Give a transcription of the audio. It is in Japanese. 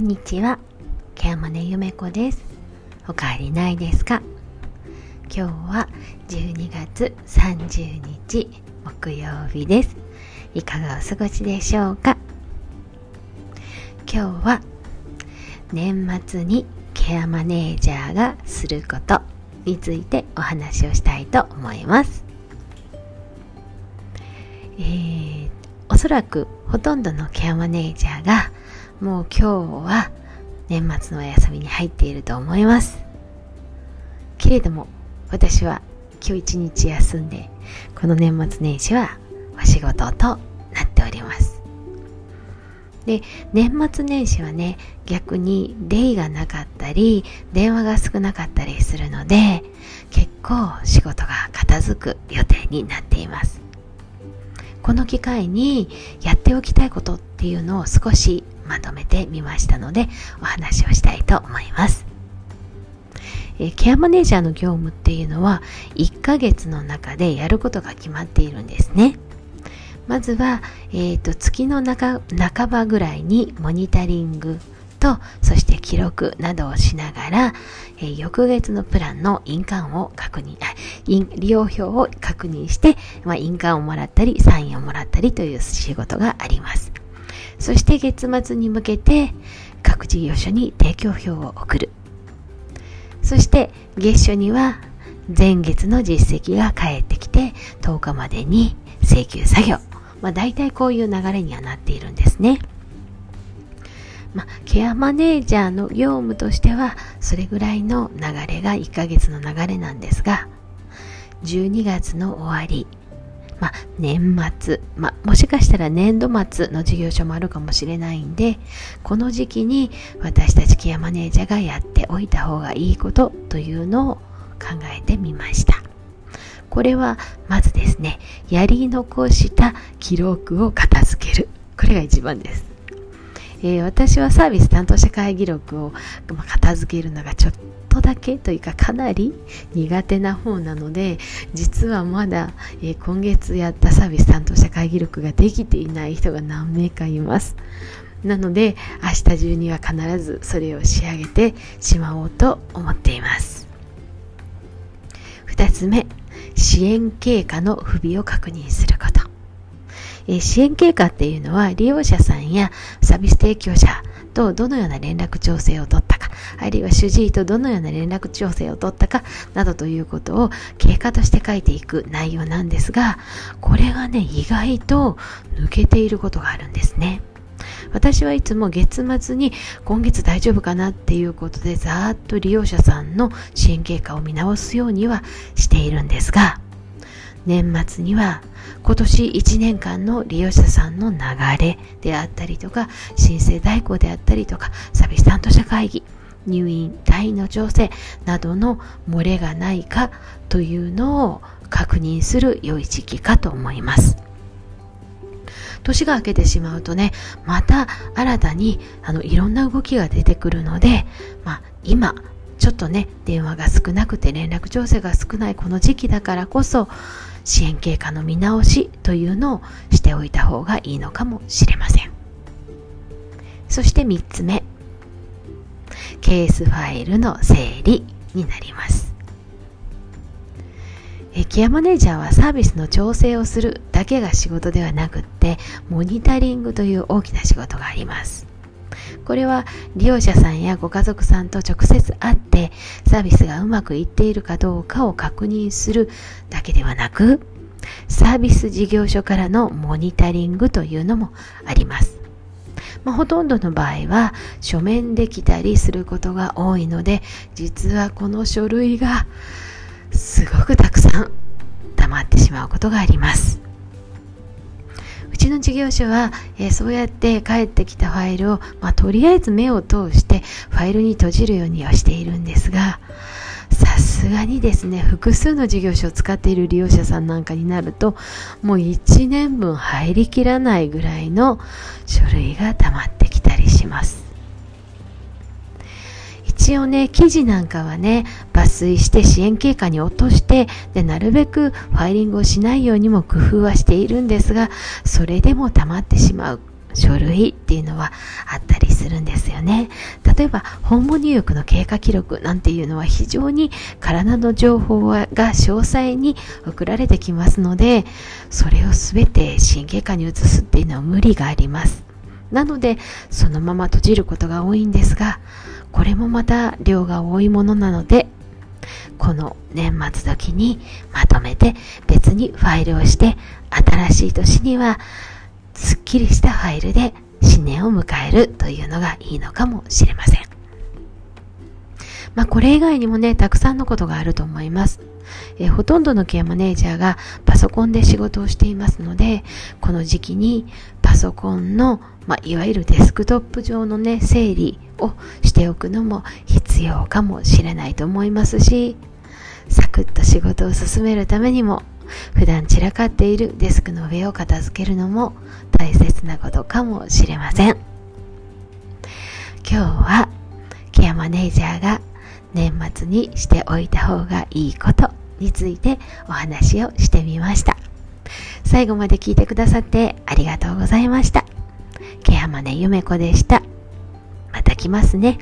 んにちは。ケアマネゆめこです。おかえりないですか？今日は12月30日木曜日です。いかがお過ごしでしょうか？今日は年末にケアマネージャーがすることについてお話をしたいと思います。えー、おそらくほとんどのケアマネージャーがもう今日は年末のお休みに入っていると思います。けれども私は今日一日休んでこの年末年始はお仕事となっております。で年末年始はね逆にデイがなかったり電話が少なかったりするので結構仕事が片付く予定になっています。この機会にやっておきたいことっていうのを少しまとめてみましたのでお話をしたいと思います。えケアマネージャーの業務っていうのは1ヶ月の中でやることが決まっているんですね。まずは、えーと、月の中半ばぐらいにモニタリングとそして記録などをしながら、えー、翌月のプランの印鑑を確認あ利用表を確認して、まあ、印鑑をもらったりサインをもらったりという仕事がありますそして月末に向けて各事業所に提供表を送る。そして月初には前月の実績が返ってきて10日までに請求作業。まあ大体こういう流れにはなっているんですね。まあ、ケアマネージャーの業務としてはそれぐらいの流れが1ヶ月の流れなんですが12月の終わりまあ、年末、まあ、もしかしたら年度末の事業所もあるかもしれないんで、この時期に私たちケアマネージャーがやっておいた方がいいことというのを考えてみました。これはまずですね、やり残した記録を片付ける。これが一番です。えー、私はサービス担当者会議録を片付けるのがちょっとだけというかかなり苦手な方なので実はまだ、えー、今月やったサービス担当者会議録ができていない人が何名かいます。なので明日中には必ずそれを仕上げてしまおうと思っています。2つ目支援経過の不備を確認すること。え支援経過っていうのは利用者さんやサービス提供者とどのような連絡調整を取っ、あるいは主治医とどのような連絡調整を取ったか、などということを経過として書いていく内容なんですが、これがね、意外と抜けていることがあるんですね。私はいつも月末に今月大丈夫かなっていうことでざーっと利用者さんの支援経過を見直すようにはしているんですが、年末には今年1年間の利用者さんの流れであったりとか申請代行であったりとかサービス担当者会議入院退院の調整などの漏れがないかというのを確認する良い時期かと思います。年が明けてしまうとねまた新たにあのいろんな動きが出てくるので、まあ、今ちょっとね電話が少なくて連絡調整が少ないこの時期だからこそ支援経過の見直しというのをしておいた方がいいのかもしれません。そして3つ目。ケースファイルの整理になりますケアマネージャーはサービスの調整をするだけが仕事ではなくってモニタリングという大きな仕事がありますこれは利用者さんやご家族さんと直接会ってサービスがうまくいっているかどうかを確認するだけではなくサービス事業所からのモニタリングというのもあります。まあ、ほとんどの場合は書面できたりすることが多いので実はこの書類がすごくたくさん溜まってしまうことがあります。うちの事業所は、えー、そうやって帰ってきたファイルを、まあ、とりあえず目を通してファイルに閉じるようにはしているんですががにですね複数の事業所を使っている利用者さんなんかになるともう1年分入りきらないぐらいの書類が溜まってきたりします。一応ね、記事なんかはね、抜粋して支援経過に落として、で、なるべくファイリングをしないようにも工夫はしているんですが、それでも溜まってしまう。書類っていうのはあったりするんですよね。例えば、訪問入浴の経過記録なんていうのは非常に体の情報が詳細に送られてきますので、それを全て神経科に移すっていうのは無理があります。なので、そのまま閉じることが多いんですが、これもまた量が多いものなので、この年末時にまとめて別にファイルをして新しい年にはすっきりしたファイルで新年を迎えるというのがいいのかもしれません。まあ、これ以外にもね、たくさんのことがあると思います。えほとんどのケアマネージャーがパソコンで仕事をしていますので、この時期にパソコンの、まあ、いわゆるデスクトップ上のね、整理をしておくのも必要かもしれないと思いますし、サクッと仕事を進めるためにも普段散らかっているデスクの上を片付けるのも大切なことかもしれません。今日はケアマネージャーが年末にしておいた方がいいことについてお話をしてみました。最後まで聞いてくださってありがとうございました。ケアマネゆめこでした。また来ますね。